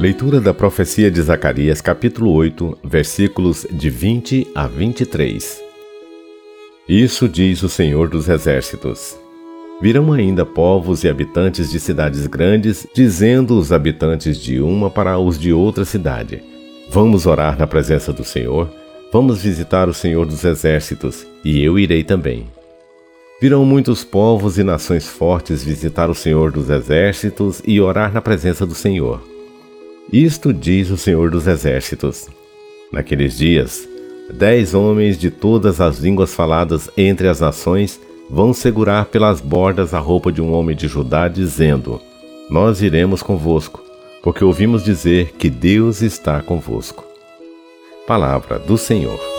Leitura da profecia de Zacarias, capítulo 8, versículos de 20 a 23. Isso diz o Senhor dos Exércitos. Virão ainda povos e habitantes de cidades grandes, dizendo os habitantes de uma para os de outra cidade: Vamos orar na presença do Senhor, vamos visitar o Senhor dos Exércitos, e eu irei também. Virão muitos povos e nações fortes visitar o Senhor dos Exércitos e orar na presença do Senhor. Isto diz o Senhor dos Exércitos. Naqueles dias, dez homens de todas as línguas faladas entre as nações vão segurar pelas bordas a roupa de um homem de Judá, dizendo: Nós iremos convosco, porque ouvimos dizer que Deus está convosco. Palavra do Senhor.